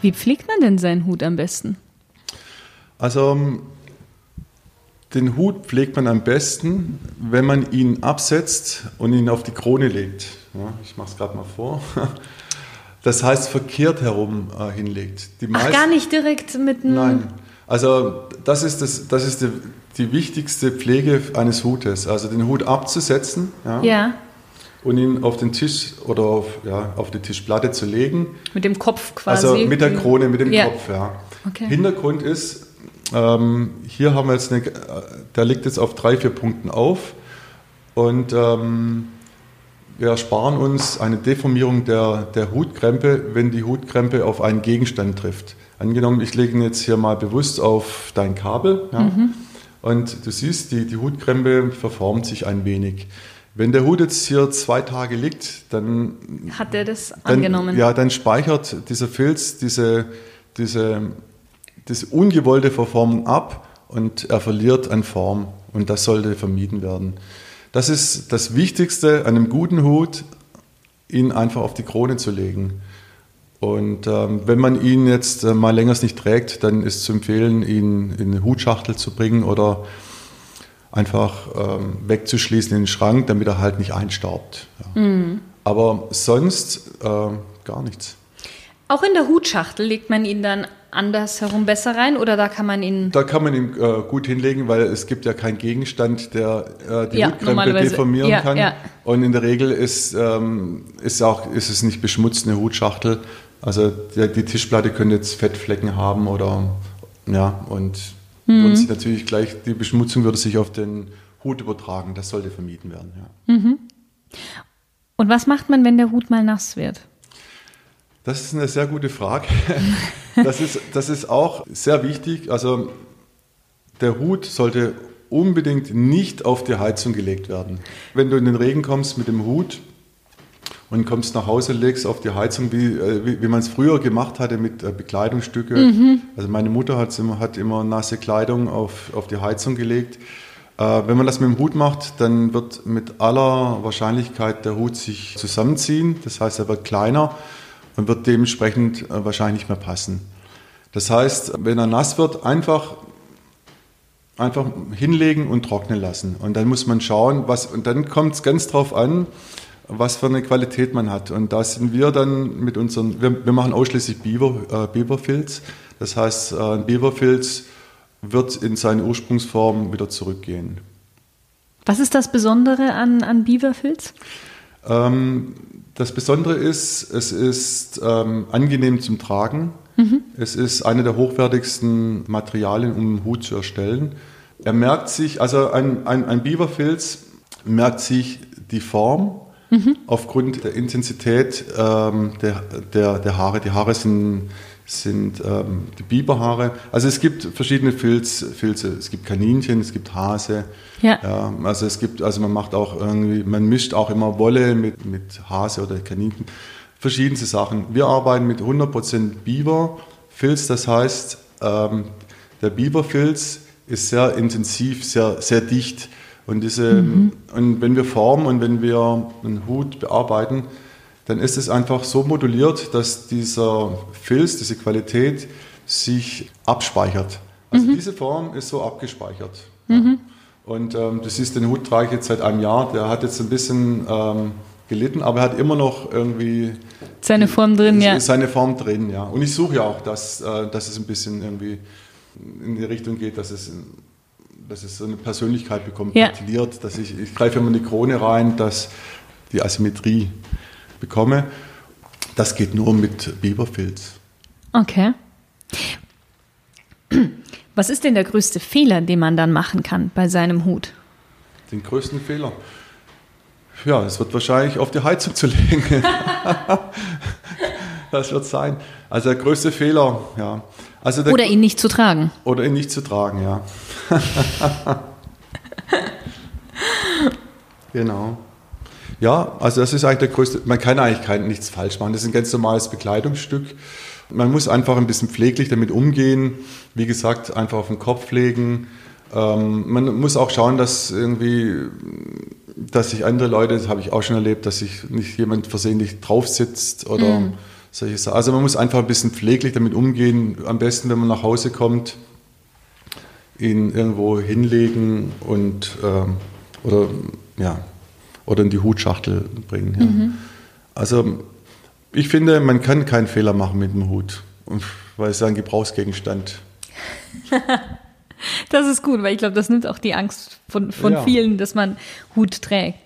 Wie pflegt man denn seinen Hut am besten? Also ähm, den Hut pflegt man am besten, wenn man ihn absetzt und ihn auf die Krone legt. Ja, ich mache es gerade mal vor. Das heißt verkehrt herum äh, hinlegt. Die Ach, gar nicht direkt mit einem... Nein, also das ist, das, das ist die, die wichtigste Pflege eines Hutes. Also den Hut abzusetzen. Ja. ja. Und ihn auf den Tisch oder auf, ja, auf die Tischplatte zu legen. Mit dem Kopf quasi? Also mit der Krone, mit dem ja. Kopf, ja. Okay. Hintergrund ist, ähm, hier haben wir jetzt eine, der liegt jetzt auf drei, vier Punkten auf und ähm, wir ersparen uns eine Deformierung der, der Hutkrempe, wenn die Hutkrempe auf einen Gegenstand trifft. Angenommen, ich lege ihn jetzt hier mal bewusst auf dein Kabel ja, mhm. und du siehst, die, die Hutkrempe verformt sich ein wenig. Wenn der Hut jetzt hier zwei Tage liegt, dann hat er das dann, angenommen. Ja, dann speichert dieser Filz diese, diese das ungewollte Verformen ab und er verliert an Form und das sollte vermieden werden. Das ist das Wichtigste an einem guten Hut, ihn einfach auf die Krone zu legen. Und ähm, wenn man ihn jetzt äh, mal länger nicht trägt, dann ist zu empfehlen, ihn in eine Hutschachtel zu bringen oder einfach ähm, wegzuschließen in den Schrank, damit er halt nicht einstaubt. Ja. Mhm. Aber sonst äh, gar nichts. Auch in der Hutschachtel legt man ihn dann andersherum besser rein oder da kann man ihn. Da kann man ihn äh, gut hinlegen, weil es gibt ja keinen Gegenstand, der äh, die ja, Hutkrempe deformieren ja, kann. Ja. Und in der Regel ist, ähm, ist, auch, ist es nicht beschmutzt, eine Hutschachtel. Also die, die Tischplatte könnte jetzt Fettflecken haben oder ja, und mhm. würde sich natürlich gleich, die Beschmutzung würde sich auf den Hut übertragen. Das sollte vermieden werden. Ja. Mhm. Und was macht man, wenn der Hut mal nass wird? Das ist eine sehr gute Frage. Das ist, das ist auch sehr wichtig. Also der Hut sollte unbedingt nicht auf die Heizung gelegt werden. Wenn du in den Regen kommst mit dem Hut und kommst nach Hause, legst auf die Heizung, wie, äh, wie, wie man es früher gemacht hatte mit äh, Bekleidungsstücke. Mhm. Also meine Mutter hat immer, hat immer nasse Kleidung auf, auf die Heizung gelegt. Äh, wenn man das mit dem Hut macht, dann wird mit aller Wahrscheinlichkeit der Hut sich zusammenziehen. Das heißt, er wird kleiner und wird dementsprechend äh, wahrscheinlich nicht mehr passen. Das heißt, wenn er nass wird, einfach, einfach hinlegen und trocknen lassen. Und dann muss man schauen, was, und dann kommt es ganz drauf an, was für eine Qualität man hat. Und da sind wir dann mit unseren, wir, wir machen ausschließlich Biber, äh, Biberfilz. Das heißt, äh, ein Biberfilz wird in seine Ursprungsform wieder zurückgehen. Was ist das Besondere an, an Biberfilz? Ähm, das Besondere ist, es ist ähm, angenehm zum Tragen. Mhm. Es ist eine der hochwertigsten Materialien, um einen Hut zu erstellen. Er merkt sich, also ein, ein, ein Biberfilz merkt sich die Form mhm. aufgrund der Intensität ähm, der, der, der Haare. Die Haare sind sind ähm, die Biberhaare. Also es gibt verschiedene Filz, Filze. Es gibt Kaninchen, es gibt Hase. Ja. ja. Also es gibt, also man macht auch irgendwie, man mischt auch immer Wolle mit, mit Hase oder Kaninchen. Verschiedenste Sachen. Wir arbeiten mit 100% Biberfilz. Das heißt, ähm, der Biberfilz ist sehr intensiv, sehr, sehr dicht. Und, diese, mhm. und wenn wir formen und wenn wir einen Hut bearbeiten, dann ist es einfach so moduliert, dass dieser Filz, diese Qualität sich abspeichert. Also mhm. diese Form ist so abgespeichert. Mhm. Und ähm, du siehst, den Hut trage ich jetzt seit einem Jahr. Der hat jetzt ein bisschen ähm, gelitten, aber er hat immer noch irgendwie seine Form drin, ja. Seine Form drin, ja. Und ich suche ja auch, dass, äh, dass es ein bisschen irgendwie in die Richtung geht, dass es, dass es so eine Persönlichkeit bekommt, ja. dass ich, ich greife immer in die Krone rein, dass die Asymmetrie bekomme. Das geht nur mit Biberfilz. Okay. Was ist denn der größte Fehler, den man dann machen kann bei seinem Hut? Den größten Fehler? Ja, es wird wahrscheinlich auf die Heizung zu legen. das wird sein. Also der größte Fehler, ja. Also oder ihn nicht zu tragen. Oder ihn nicht zu tragen, ja. genau. Ja, also das ist eigentlich der größte, man kann eigentlich kein, nichts falsch machen. Das ist ein ganz normales Bekleidungsstück. Man muss einfach ein bisschen pfleglich damit umgehen. Wie gesagt, einfach auf den Kopf legen. Ähm, man muss auch schauen, dass irgendwie, dass sich andere Leute, das habe ich auch schon erlebt, dass sich nicht jemand versehentlich drauf sitzt oder mm. solche Sachen. Also man muss einfach ein bisschen pfleglich damit umgehen. Am besten, wenn man nach Hause kommt, ihn irgendwo hinlegen und ähm, oder ja oder in die Hutschachtel bringen. Ja. Mhm. Also ich finde, man kann keinen Fehler machen mit dem Hut, weil es ein Gebrauchsgegenstand. das ist gut, weil ich glaube, das nimmt auch die Angst von, von ja. vielen, dass man Hut trägt.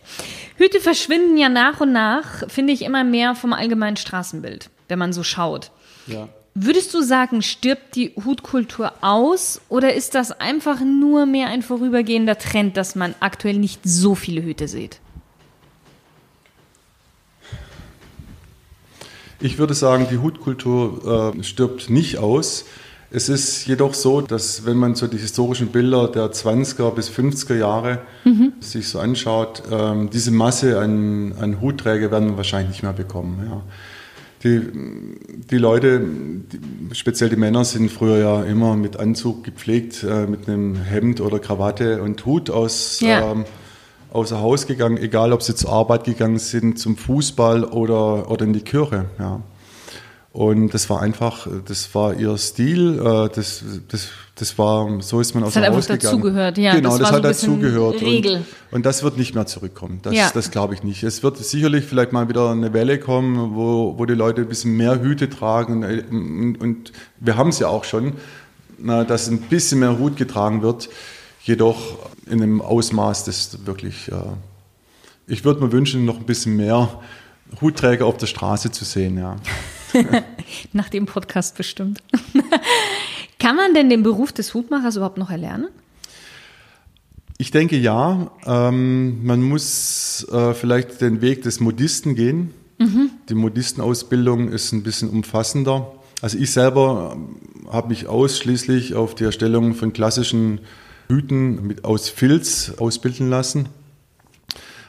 Hüte verschwinden ja nach und nach, finde ich, immer mehr vom allgemeinen Straßenbild, wenn man so schaut. Ja. Würdest du sagen, stirbt die Hutkultur aus oder ist das einfach nur mehr ein vorübergehender Trend, dass man aktuell nicht so viele Hüte sieht? Ich würde sagen, die Hutkultur äh, stirbt nicht aus. Es ist jedoch so, dass wenn man so die historischen Bilder der 20er bis 50er Jahre mhm. sich so anschaut, äh, diese Masse an, an Hutträger werden wir wahrscheinlich nicht mehr bekommen. Ja. Die, die Leute, die, speziell die Männer, sind früher ja immer mit Anzug gepflegt, äh, mit einem Hemd oder Krawatte und Hut aus, ja. ähm, außer Haus gegangen, egal ob sie zur Arbeit gegangen sind, zum Fußball oder, oder in die Kirche. Ja. Und das war einfach, das war ihr Stil, äh, das, das, das war, so ist man aus dem Haus gegangen. Das hat einfach dazugehört, ja. Genau, das, das hat so dazugehört. Regel. Und, und, das wird nicht mehr zurückkommen. Das, ja. das glaube ich nicht. Es wird sicherlich vielleicht mal wieder eine Welle kommen, wo, wo die Leute ein bisschen mehr Hüte tragen. Und, und wir haben es ja auch schon, dass ein bisschen mehr Hut getragen wird. Jedoch in einem Ausmaß, das wirklich, äh, ich würde mir wünschen, noch ein bisschen mehr Hutträger auf der Straße zu sehen, ja. Nach dem Podcast bestimmt. Kann man denn den Beruf des Hutmachers überhaupt noch erlernen? Ich denke ja. Ähm, man muss äh, vielleicht den Weg des Modisten gehen. Mhm. Die Modistenausbildung ist ein bisschen umfassender. Also ich selber habe mich ausschließlich auf die Erstellung von klassischen Hüten mit, aus Filz ausbilden lassen.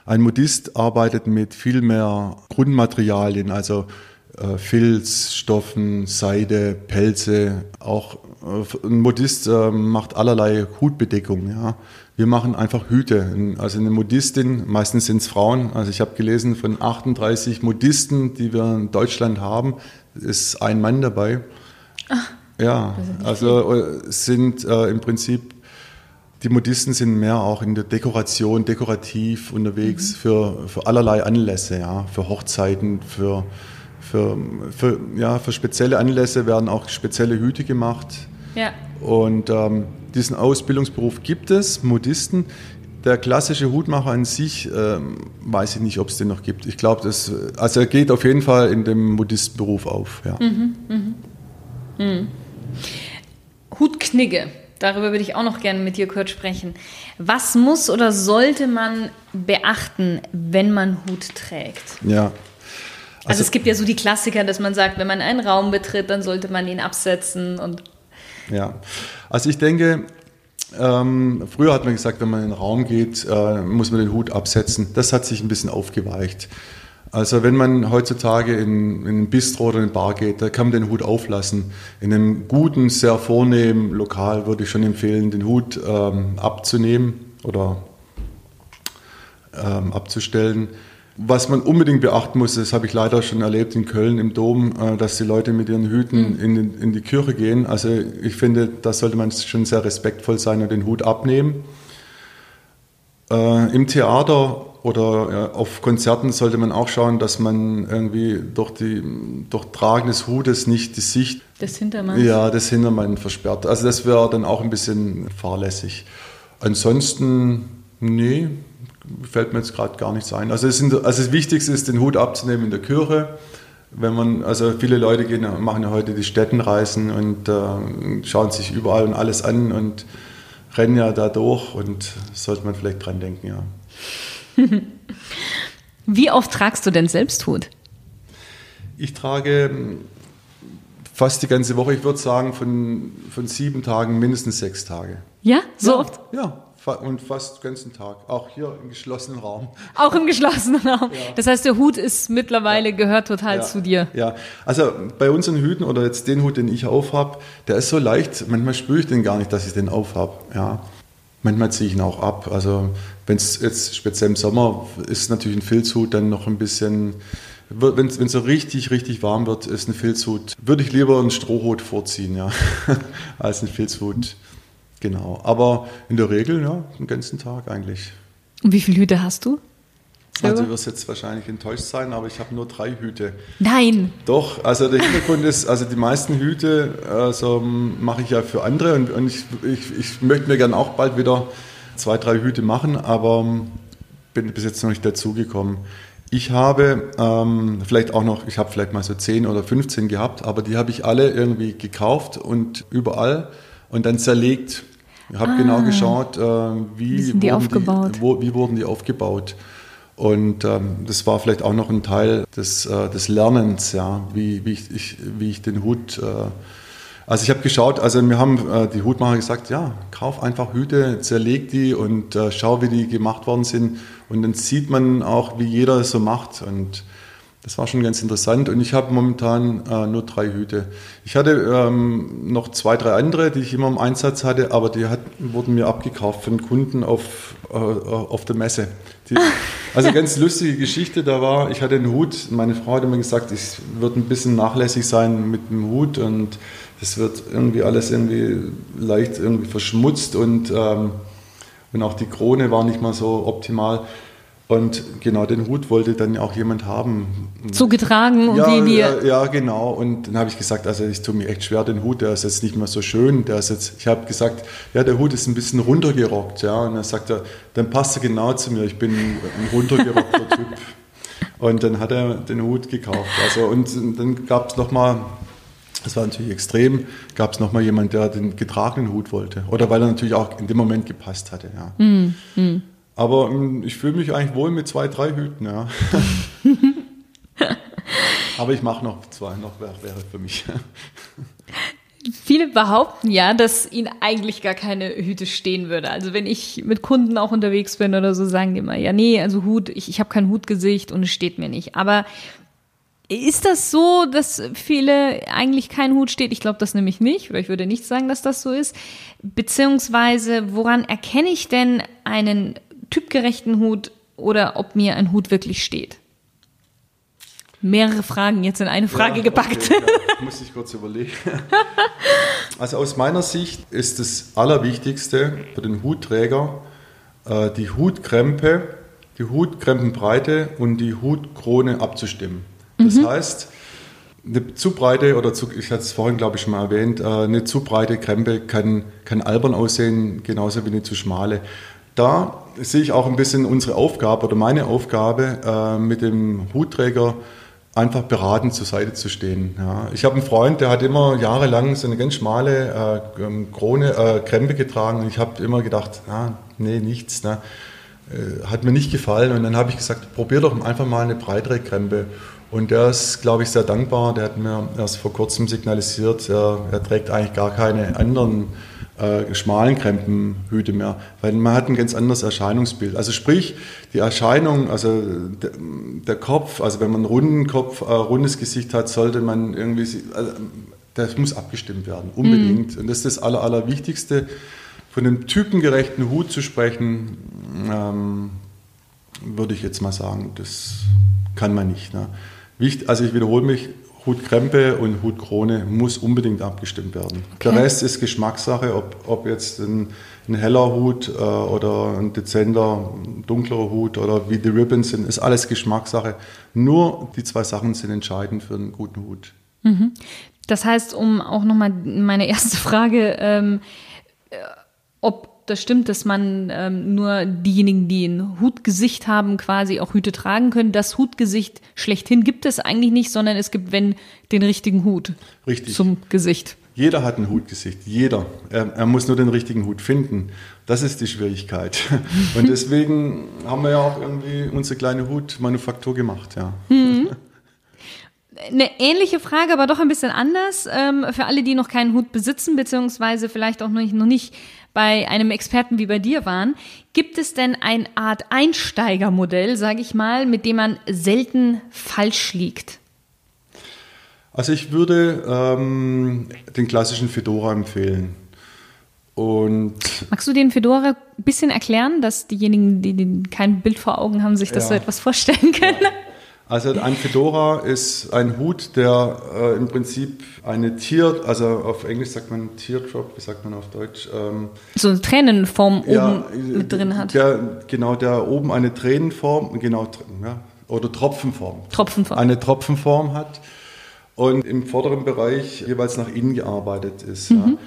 Ein Modist arbeitet mit viel mehr Grundmaterialien, also äh, Filz, Stoffen, Seide, Pelze. Auch äh, ein Modist äh, macht allerlei Hutbedeckung. Ja. Wir machen einfach Hüte. Also eine Modistin, meistens sind es Frauen. Also ich habe gelesen, von 38 Modisten, die wir in Deutschland haben, ist ein Mann dabei. Ach, ja, also sind äh, im Prinzip die Modisten sind mehr auch in der Dekoration, dekorativ unterwegs mhm. für, für allerlei Anlässe, ja, für Hochzeiten, für für, für, ja, für spezielle Anlässe werden auch spezielle Hüte gemacht. Ja. Und ähm, diesen Ausbildungsberuf gibt es, Modisten. Der klassische Hutmacher an sich, ähm, weiß ich nicht, ob es den noch gibt. Ich glaube, das, also er geht auf jeden Fall in dem Modistenberuf auf. Ja. Mhm, mhm. Mhm. Hutknigge, darüber würde ich auch noch gerne mit dir kurz sprechen. Was muss oder sollte man beachten, wenn man Hut trägt? Ja, also, also, es gibt ja so die Klassiker, dass man sagt, wenn man einen Raum betritt, dann sollte man ihn absetzen und. Ja, also ich denke, ähm, früher hat man gesagt, wenn man in den Raum geht, äh, muss man den Hut absetzen. Das hat sich ein bisschen aufgeweicht. Also wenn man heutzutage in, in ein Bistro oder in eine Bar geht, da kann man den Hut auflassen. In einem guten, sehr vornehmen Lokal würde ich schon empfehlen, den Hut ähm, abzunehmen oder ähm, abzustellen. Was man unbedingt beachten muss, das habe ich leider schon erlebt in Köln im Dom, äh, dass die Leute mit ihren Hüten mhm. in, in die Kirche gehen. Also ich finde, da sollte man schon sehr respektvoll sein und den Hut abnehmen. Äh, Im Theater oder auf Konzerten sollte man auch schauen, dass man irgendwie durch, die, durch Tragen des Hutes nicht die Sicht des Hintermanns, ja, des Hintermanns versperrt. Also das wäre dann auch ein bisschen fahrlässig. Ansonsten, nee, fällt mir jetzt gerade gar nichts ein. Also, sind, also das Wichtigste ist, den Hut abzunehmen in der Kirche. Wenn man, also viele Leute gehen, machen ja heute die Städtenreisen und äh, schauen sich überall und alles an und rennen ja da durch und sollte man vielleicht dran denken, ja. Wie oft tragst du denn selbst Hut? Ich trage fast die ganze Woche, ich würde sagen von, von sieben Tagen mindestens sechs Tage. Ja, so ja, oft? Ja, und fast den ganzen Tag. Auch hier im geschlossenen Raum. Auch im geschlossenen Raum. Ja. Das heißt, der Hut ist mittlerweile, ja. gehört total ja. zu dir. Ja, also bei unseren Hüten oder jetzt den Hut, den ich aufhab, der ist so leicht, manchmal spüre ich den gar nicht, dass ich den aufhab. Ja. Manchmal ziehe ich ihn auch ab. Also wenn es jetzt speziell im Sommer ist natürlich ein Filzhut dann noch ein bisschen wenn es so richtig, richtig warm wird, ist ein Filzhut. Würde ich lieber einen Strohhut vorziehen, ja, als einen Filzhut. Genau. Aber in der Regel, ja, den ganzen Tag eigentlich. Und wie viele Hüte hast du? Also du wirst jetzt wahrscheinlich enttäuscht sein, aber ich habe nur drei Hüte. Nein. Doch, also der Hintergrund ist, also die meisten Hüte also, mache ich ja für andere und, und ich, ich, ich, möchte mir gerne auch bald wieder zwei, drei Hüte machen, aber bin bis jetzt noch nicht dazugekommen. Ich habe ähm, vielleicht auch noch, ich habe vielleicht mal so 10 oder 15 gehabt, aber die habe ich alle irgendwie gekauft und überall und dann zerlegt. Ich habe genau ah, genau geschaut, äh, wie, die aufgebaut? Die, wo, wie wurden die aufgebaut. Und ähm, das war vielleicht auch noch ein Teil des, äh, des Lernens, ja, wie, wie, ich, ich, wie ich den Hut. Äh, also ich habe geschaut, also wir haben äh, die Hutmacher gesagt, ja, kauf einfach Hüte, zerleg die und äh, schau, wie die gemacht worden sind. Und dann sieht man auch, wie jeder es so macht. Und das war schon ganz interessant und ich habe momentan äh, nur drei Hüte. Ich hatte ähm, noch zwei, drei andere, die ich immer im Einsatz hatte, aber die hat, wurden mir abgekauft von Kunden auf, äh, auf der Messe. Die, also ganz lustige Geschichte, da war, ich hatte einen Hut, meine Frau hat immer gesagt, ich würde ein bisschen nachlässig sein mit dem Hut und das wird irgendwie alles irgendwie leicht irgendwie verschmutzt und, ähm, und auch die Krone war nicht mal so optimal. Und genau den Hut wollte dann auch jemand haben. Zugetragen und ja, wie wir. Ja, genau. Und dann habe ich gesagt, also ich tue mir echt schwer, den Hut, der ist jetzt nicht mehr so schön. Der ist jetzt, ich habe gesagt, ja, der Hut ist ein bisschen runtergerockt. Ja. Und dann sagt er, dann passt er genau zu mir, ich bin ein runtergerockter Typ. Und dann hat er den Hut gekauft. Also, und dann gab es nochmal, das war natürlich extrem, gab es nochmal jemand, der den getragenen Hut wollte. Oder weil er natürlich auch in dem Moment gepasst hatte. Ja. Mm, mm. Aber ähm, ich fühle mich eigentlich wohl mit zwei, drei Hüten, ja. Aber ich mache noch zwei, noch wäre, wäre für mich. Viele behaupten ja, dass ihnen eigentlich gar keine Hüte stehen würde. Also wenn ich mit Kunden auch unterwegs bin oder so, sagen die immer, ja, nee, also Hut, ich, ich habe kein Hutgesicht und es steht mir nicht. Aber ist das so, dass viele eigentlich kein Hut steht? Ich glaube das nämlich nicht, oder ich würde nicht sagen, dass das so ist. Beziehungsweise, woran erkenne ich denn einen typgerechten Hut oder ob mir ein Hut wirklich steht. Mehrere Fragen jetzt in eine Frage ja, gepackt. Okay, ja, muss ich kurz überlegen. Also aus meiner Sicht ist das Allerwichtigste für den Hutträger äh, die Hutkrempe, die Hutkrempenbreite und die Hutkrone abzustimmen. Das mhm. heißt, eine zu breite oder zu, ich hatte es vorhin glaube ich schon mal erwähnt, äh, eine zu breite Krempe kann, kann albern aussehen, genauso wie eine zu schmale. Da sehe ich auch ein bisschen unsere Aufgabe oder meine Aufgabe, äh, mit dem Hutträger einfach beratend zur Seite zu stehen. Ja. Ich habe einen Freund, der hat immer jahrelang so eine ganz schmale äh, ähm, Krone, äh, Krempe getragen und ich habe immer gedacht, ah, nee, nichts. Ne. Äh, hat mir nicht gefallen und dann habe ich gesagt, probier doch einfach mal eine breitere Krempe. Und der ist, glaube ich, sehr dankbar. Der hat mir erst vor kurzem signalisiert, er, er trägt eigentlich gar keine anderen äh, schmalen Krempenhüte mehr, weil man hat ein ganz anderes Erscheinungsbild. Also sprich, die Erscheinung, also der, der Kopf, also wenn man einen runden Kopf, äh, rundes Gesicht hat, sollte man irgendwie, also das muss abgestimmt werden, unbedingt. Mhm. Und das ist das Aller, Allerwichtigste. Von einem typengerechten Hut zu sprechen, ähm, würde ich jetzt mal sagen, das kann man nicht. Ne? also ich wiederhole mich, Hutkrempe und Hutkrone muss unbedingt abgestimmt werden. Okay. Der Rest ist Geschmackssache, ob, ob jetzt ein, ein heller Hut äh, oder ein dezenter, dunklerer Hut oder wie die Ribbons sind, ist alles Geschmackssache. Nur die zwei Sachen sind entscheidend für einen guten Hut. Mhm. Das heißt, um auch nochmal meine erste Frage, ähm, äh, ob das stimmt, dass man ähm, nur diejenigen, die ein Hutgesicht haben, quasi auch Hüte tragen können. Das Hutgesicht schlechthin gibt es eigentlich nicht, sondern es gibt, wenn, den richtigen Hut Richtig. zum Gesicht. Jeder hat ein Hutgesicht, jeder. Er, er, muss nur den richtigen Hut finden. Das ist die Schwierigkeit. Und deswegen haben wir ja auch irgendwie unsere kleine Hutmanufaktur gemacht, ja. Mhm. Eine ähnliche Frage, aber doch ein bisschen anders. Ähm, für alle, die noch keinen Hut besitzen, beziehungsweise vielleicht auch noch nicht, noch nicht bei einem Experten wie bei dir waren. Gibt es denn eine Art Einsteigermodell, sage ich mal, mit dem man selten falsch liegt? Also ich würde ähm, den klassischen Fedora empfehlen. Und Magst du den Fedora ein bisschen erklären, dass diejenigen, die kein Bild vor Augen haben, sich das ja. so etwas vorstellen können? Ja. Also ein Fedora ist ein Hut, der äh, im Prinzip eine Tier, also auf Englisch sagt man Teardrop, wie sagt man auf Deutsch? Ähm, so eine Tränenform oben ja, mit drin hat. Der, genau, der oben eine Tränenform, genau, ja, oder Tropfenform. Tropfenform. Eine Tropfenform hat und im vorderen Bereich jeweils nach innen gearbeitet ist. Mhm.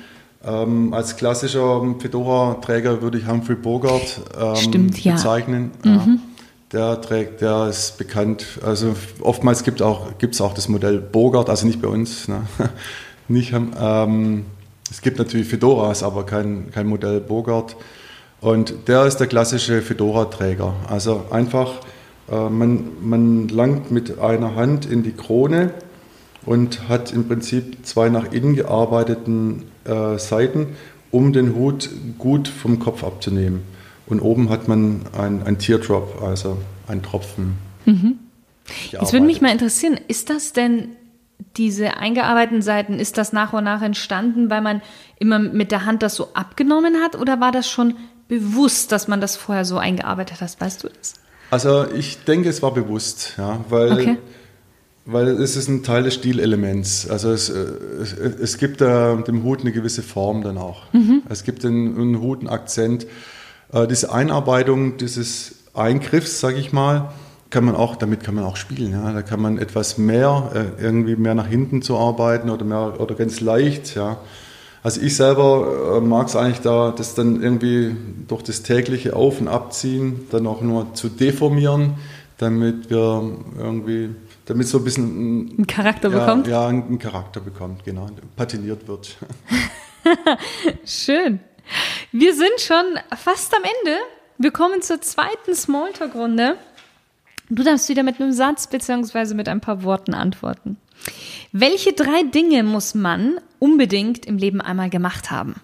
Ja. Ähm, als klassischer Fedora-Träger würde ich Humphrey Bogart ähm, Stimmt, ja. bezeichnen. Mhm. Der trägt, der ist bekannt. Also oftmals gibt es auch, auch das Modell Bogart, also nicht bei uns. Ne? nicht, ähm, es gibt natürlich Fedoras, aber kein, kein Modell Bogart. Und der ist der klassische Fedora-Träger. Also einfach, äh, man, man langt mit einer Hand in die Krone und hat im Prinzip zwei nach innen gearbeiteten äh, Seiten, um den Hut gut vom Kopf abzunehmen. Und oben hat man ein, ein Teardrop, also ein Tropfen. Mhm. Jetzt würde mich mal interessieren, ist das denn diese eingearbeiteten Seiten, ist das nach und nach entstanden, weil man immer mit der Hand das so abgenommen hat oder war das schon bewusst, dass man das vorher so eingearbeitet hat? Weißt du das? Also ich denke, es war bewusst, ja, weil okay. Weil es ist ein Teil des Stilelements. Also es, es, es gibt äh, dem Hut eine gewisse Form dann auch. Mhm. Es gibt einen, einen Hut einen Akzent. Äh, diese Einarbeitung dieses Eingriffs, sage ich mal, kann man auch, damit kann man auch spielen. Ja. Da kann man etwas mehr, äh, irgendwie mehr nach hinten zu arbeiten oder mehr oder ganz leicht. Ja. Also ich selber äh, mag es eigentlich da, das dann irgendwie durch das tägliche Auf- und Abziehen dann auch nur zu deformieren, damit wir irgendwie damit so ein bisschen ein Charakter ja, bekommt? Ja, einen Charakter bekommt, genau, patiniert wird. Schön. Wir sind schon fast am Ende. Wir kommen zur zweiten Smalltalk-Runde. Du darfst wieder mit einem Satz bzw. mit ein paar Worten antworten. Welche drei Dinge muss man unbedingt im Leben einmal gemacht haben?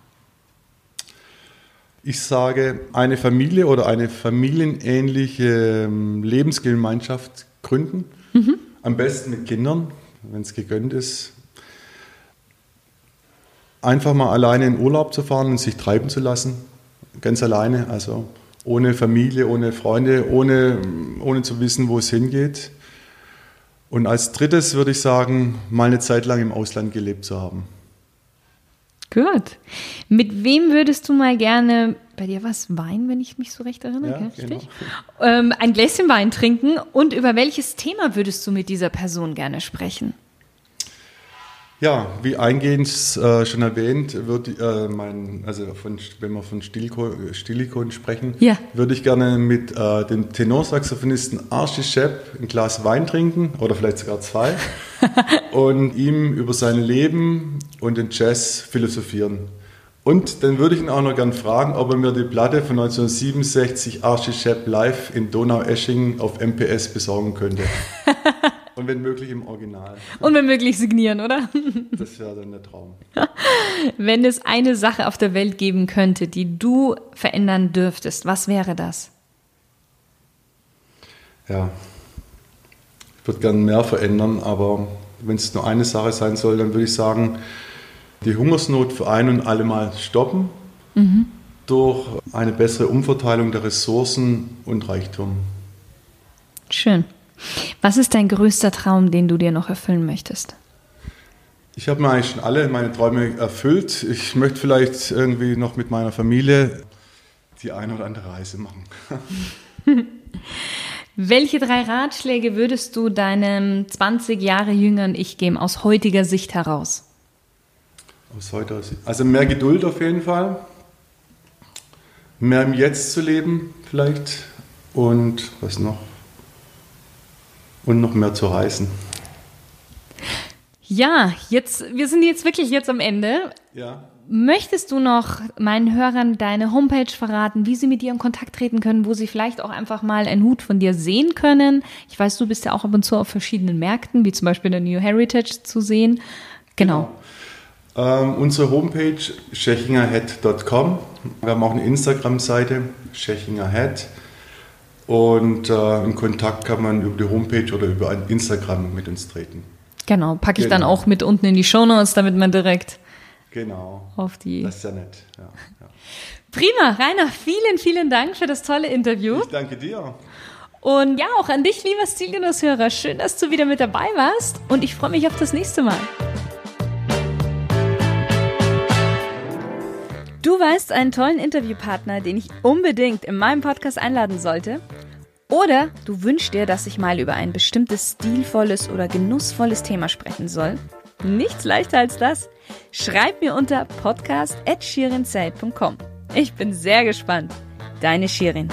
Ich sage, eine Familie oder eine familienähnliche ähm, Lebensgemeinschaft gründen. Mhm. Am besten mit Kindern, wenn es gegönnt ist. Einfach mal alleine in Urlaub zu fahren und sich treiben zu lassen. Ganz alleine, also ohne Familie, ohne Freunde, ohne, ohne zu wissen, wo es hingeht. Und als drittes würde ich sagen, mal eine Zeit lang im Ausland gelebt zu haben. Gut. Mit wem würdest du mal gerne, bei dir war es Wein, wenn ich mich so recht erinnere, ja, genau. ähm, ein Gläschen Wein trinken und über welches Thema würdest du mit dieser Person gerne sprechen? Ja, wie eingehend äh, schon erwähnt, wird äh, mein, also von, wenn wir von Stilikon, sprechen, ja. würde ich gerne mit äh, dem Tenorsaxophonisten Archie Shepp ein Glas Wein trinken oder vielleicht sogar zwei und ihm über sein Leben und den Jazz philosophieren. Und dann würde ich ihn auch noch gerne fragen, ob er mir die Platte von 1967 Archie Shepp live in Donau-Eschingen auf MPS besorgen könnte. Und wenn möglich im Original. Und wenn möglich signieren, oder? Das wäre dann der Traum. Wenn es eine Sache auf der Welt geben könnte, die du verändern dürftest, was wäre das? Ja, ich würde gerne mehr verändern, aber wenn es nur eine Sache sein soll, dann würde ich sagen, die Hungersnot für ein und alle Mal stoppen mhm. durch eine bessere Umverteilung der Ressourcen und Reichtum. Schön. Was ist dein größter Traum, den du dir noch erfüllen möchtest? Ich habe mir eigentlich schon alle meine Träume erfüllt. Ich möchte vielleicht irgendwie noch mit meiner Familie die eine oder andere Reise machen. Welche drei Ratschläge würdest du deinem 20 Jahre jüngeren Ich geben, aus heutiger Sicht heraus? Aus heutiger Sicht. Also mehr Geduld auf jeden Fall. Mehr im Jetzt zu leben, vielleicht. Und was noch? Und noch mehr zu reisen. Ja, jetzt, wir sind jetzt wirklich jetzt am Ende. Ja. Möchtest du noch meinen Hörern deine Homepage verraten, wie sie mit dir in Kontakt treten können, wo sie vielleicht auch einfach mal einen Hut von dir sehen können? Ich weiß, du bist ja auch ab und zu auf verschiedenen Märkten, wie zum Beispiel der New Heritage zu sehen. Genau. genau. Ähm, unsere Homepage schechingerhead.com. Wir haben auch eine Instagram-Seite, schechingerhead. Und äh, in Kontakt kann man über die Homepage oder über Instagram mit uns treten. Genau, packe ich genau. dann auch mit unten in die Shownotes, damit man direkt genau. auf die. Das ist ja nett. Ja, ja. Prima, Rainer, vielen, vielen Dank für das tolle Interview. Ich danke dir. Und ja, auch an dich, lieber Stilgenusshörer. Schön, dass du wieder mit dabei warst. Und ich freue mich auf das nächste Mal. Du weißt einen tollen Interviewpartner, den ich unbedingt in meinem Podcast einladen sollte? Oder du wünschst dir, dass ich mal über ein bestimmtes stilvolles oder genussvolles Thema sprechen soll? Nichts leichter als das. Schreib mir unter podcast.shirinzeit.com. Ich bin sehr gespannt. Deine Shirin.